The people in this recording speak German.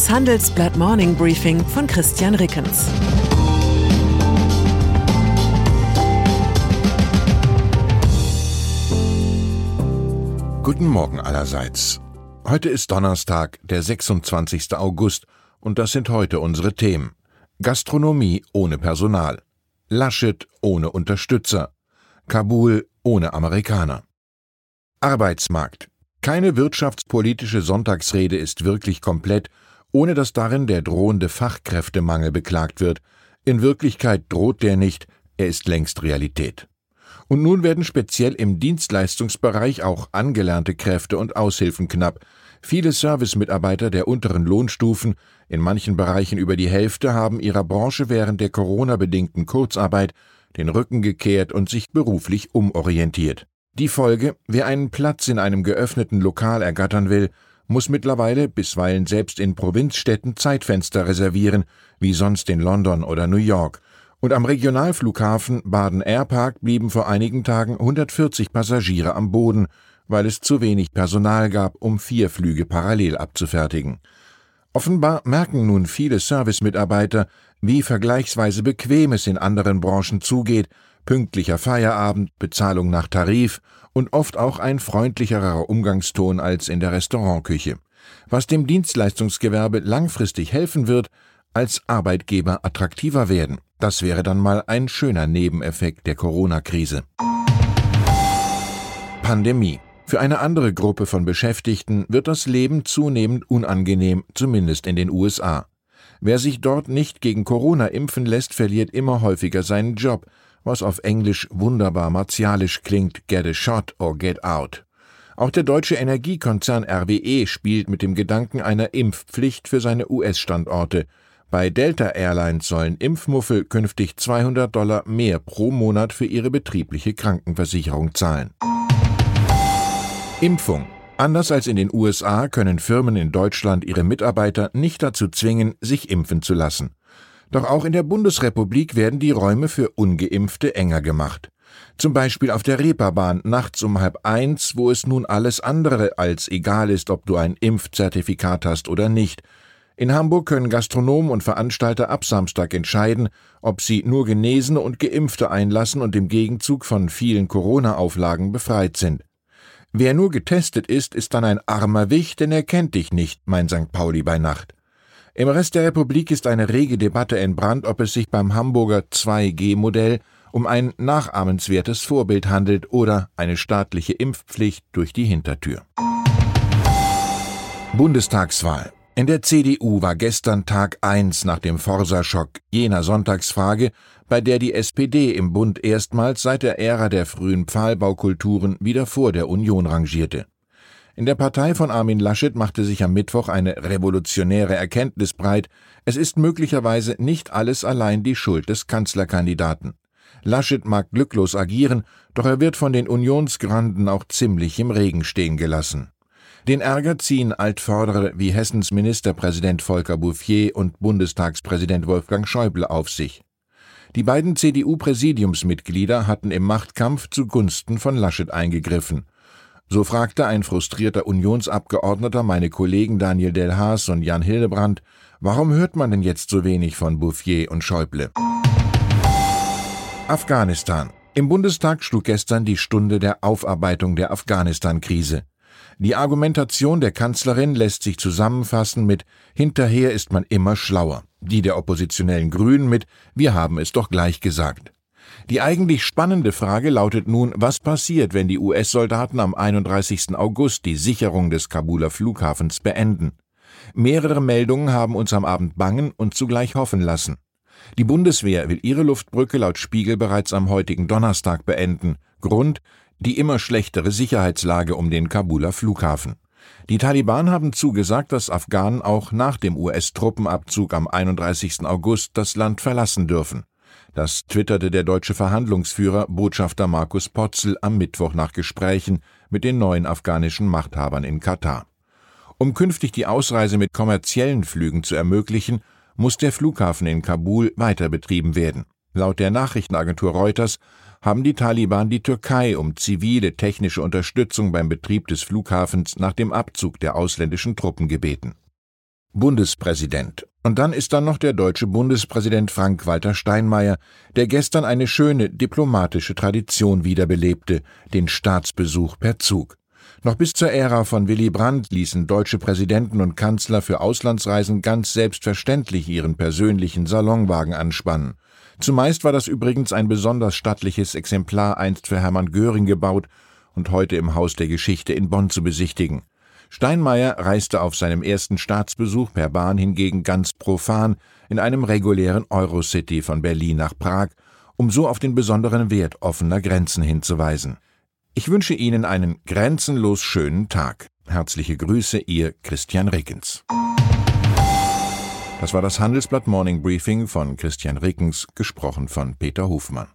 Das Handelsblatt Morning Briefing von Christian Rickens. Guten Morgen allerseits. Heute ist Donnerstag, der 26. August, und das sind heute unsere Themen. Gastronomie ohne Personal. Laschet ohne Unterstützer. Kabul ohne Amerikaner. Arbeitsmarkt. Keine wirtschaftspolitische Sonntagsrede ist wirklich komplett, ohne dass darin der drohende Fachkräftemangel beklagt wird. In Wirklichkeit droht der nicht, er ist längst Realität. Und nun werden speziell im Dienstleistungsbereich auch angelernte Kräfte und Aushilfen knapp. Viele Servicemitarbeiter der unteren Lohnstufen, in manchen Bereichen über die Hälfte, haben ihrer Branche während der Corona-bedingten Kurzarbeit den Rücken gekehrt und sich beruflich umorientiert. Die Folge, wer einen Platz in einem geöffneten Lokal ergattern will, muss mittlerweile bisweilen selbst in Provinzstädten Zeitfenster reservieren, wie sonst in London oder New York. Und am Regionalflughafen Baden Airpark blieben vor einigen Tagen 140 Passagiere am Boden, weil es zu wenig Personal gab, um vier Flüge parallel abzufertigen. Offenbar merken nun viele Servicemitarbeiter, wie vergleichsweise bequem es in anderen Branchen zugeht pünktlicher Feierabend, Bezahlung nach Tarif und oft auch ein freundlicherer Umgangston als in der Restaurantküche, was dem Dienstleistungsgewerbe langfristig helfen wird, als Arbeitgeber attraktiver werden. Das wäre dann mal ein schöner Nebeneffekt der Corona-Krise. Pandemie. Für eine andere Gruppe von Beschäftigten wird das Leben zunehmend unangenehm, zumindest in den USA. Wer sich dort nicht gegen Corona impfen lässt, verliert immer häufiger seinen Job, was auf Englisch wunderbar martialisch klingt, get a shot or get out. Auch der deutsche Energiekonzern RWE spielt mit dem Gedanken einer Impfpflicht für seine US-Standorte. Bei Delta Airlines sollen Impfmuffel künftig 200 Dollar mehr pro Monat für ihre betriebliche Krankenversicherung zahlen. Impfung. Anders als in den USA können Firmen in Deutschland ihre Mitarbeiter nicht dazu zwingen, sich impfen zu lassen. Doch auch in der Bundesrepublik werden die Räume für ungeimpfte enger gemacht. Zum Beispiel auf der Reeperbahn nachts um halb eins, wo es nun alles andere als egal ist, ob du ein Impfzertifikat hast oder nicht. In Hamburg können Gastronomen und Veranstalter ab Samstag entscheiden, ob sie nur Genesene und Geimpfte einlassen und im Gegenzug von vielen Corona-Auflagen befreit sind. Wer nur getestet ist, ist dann ein armer Wicht, denn er kennt dich nicht, mein St. Pauli bei Nacht. Im Rest der Republik ist eine rege Debatte entbrannt, ob es sich beim Hamburger 2G-Modell um ein nachahmenswertes Vorbild handelt oder eine staatliche Impfpflicht durch die Hintertür. Bundestagswahl. In der CDU war gestern Tag 1 nach dem Forsa-Schock jener Sonntagsfrage, bei der die SPD im Bund erstmals seit der Ära der frühen Pfahlbaukulturen wieder vor der Union rangierte. In der Partei von Armin Laschet machte sich am Mittwoch eine revolutionäre Erkenntnis breit, es ist möglicherweise nicht alles allein die Schuld des Kanzlerkandidaten. Laschet mag glücklos agieren, doch er wird von den Unionsgranden auch ziemlich im Regen stehen gelassen. Den Ärger ziehen Altvordere wie Hessens Ministerpräsident Volker Bouffier und Bundestagspräsident Wolfgang Schäuble auf sich. Die beiden CDU-Präsidiumsmitglieder hatten im Machtkampf zugunsten von Laschet eingegriffen. So fragte ein frustrierter Unionsabgeordneter meine Kollegen Daniel Delhaas und Jan Hildebrand, warum hört man denn jetzt so wenig von Bouffier und Schäuble? Afghanistan. Im Bundestag schlug gestern die Stunde der Aufarbeitung der Afghanistan-Krise. Die Argumentation der Kanzlerin lässt sich zusammenfassen mit Hinterher ist man immer schlauer, die der oppositionellen Grünen mit Wir haben es doch gleich gesagt. Die eigentlich spannende Frage lautet nun, was passiert, wenn die US-Soldaten am 31. August die Sicherung des Kabuler Flughafens beenden? Mehrere Meldungen haben uns am Abend bangen und zugleich hoffen lassen. Die Bundeswehr will ihre Luftbrücke laut Spiegel bereits am heutigen Donnerstag beenden. Grund die immer schlechtere Sicherheitslage um den Kabuler Flughafen. Die Taliban haben zugesagt, dass Afghanen auch nach dem US-Truppenabzug am 31. August das Land verlassen dürfen. Das twitterte der deutsche Verhandlungsführer Botschafter Markus Potzel am Mittwoch nach Gesprächen mit den neuen afghanischen Machthabern in Katar. Um künftig die Ausreise mit kommerziellen Flügen zu ermöglichen, muss der Flughafen in Kabul weiter betrieben werden. Laut der Nachrichtenagentur Reuters haben die Taliban die Türkei um zivile technische Unterstützung beim Betrieb des Flughafens nach dem Abzug der ausländischen Truppen gebeten Bundespräsident. Und dann ist da noch der deutsche Bundespräsident Frank-Walter Steinmeier, der gestern eine schöne diplomatische Tradition wiederbelebte, den Staatsbesuch per Zug. Noch bis zur Ära von Willy Brandt ließen deutsche Präsidenten und Kanzler für Auslandsreisen ganz selbstverständlich ihren persönlichen Salonwagen anspannen. Zumeist war das übrigens ein besonders stattliches Exemplar einst für Hermann Göring gebaut und heute im Haus der Geschichte in Bonn zu besichtigen. Steinmeier reiste auf seinem ersten Staatsbesuch per Bahn hingegen ganz profan in einem regulären Eurocity von Berlin nach Prag, um so auf den besonderen Wert offener Grenzen hinzuweisen. Ich wünsche Ihnen einen grenzenlos schönen Tag. Herzliche Grüße, Ihr Christian Rickens. Das war das Handelsblatt Morning Briefing von Christian Rickens, gesprochen von Peter Hofmann.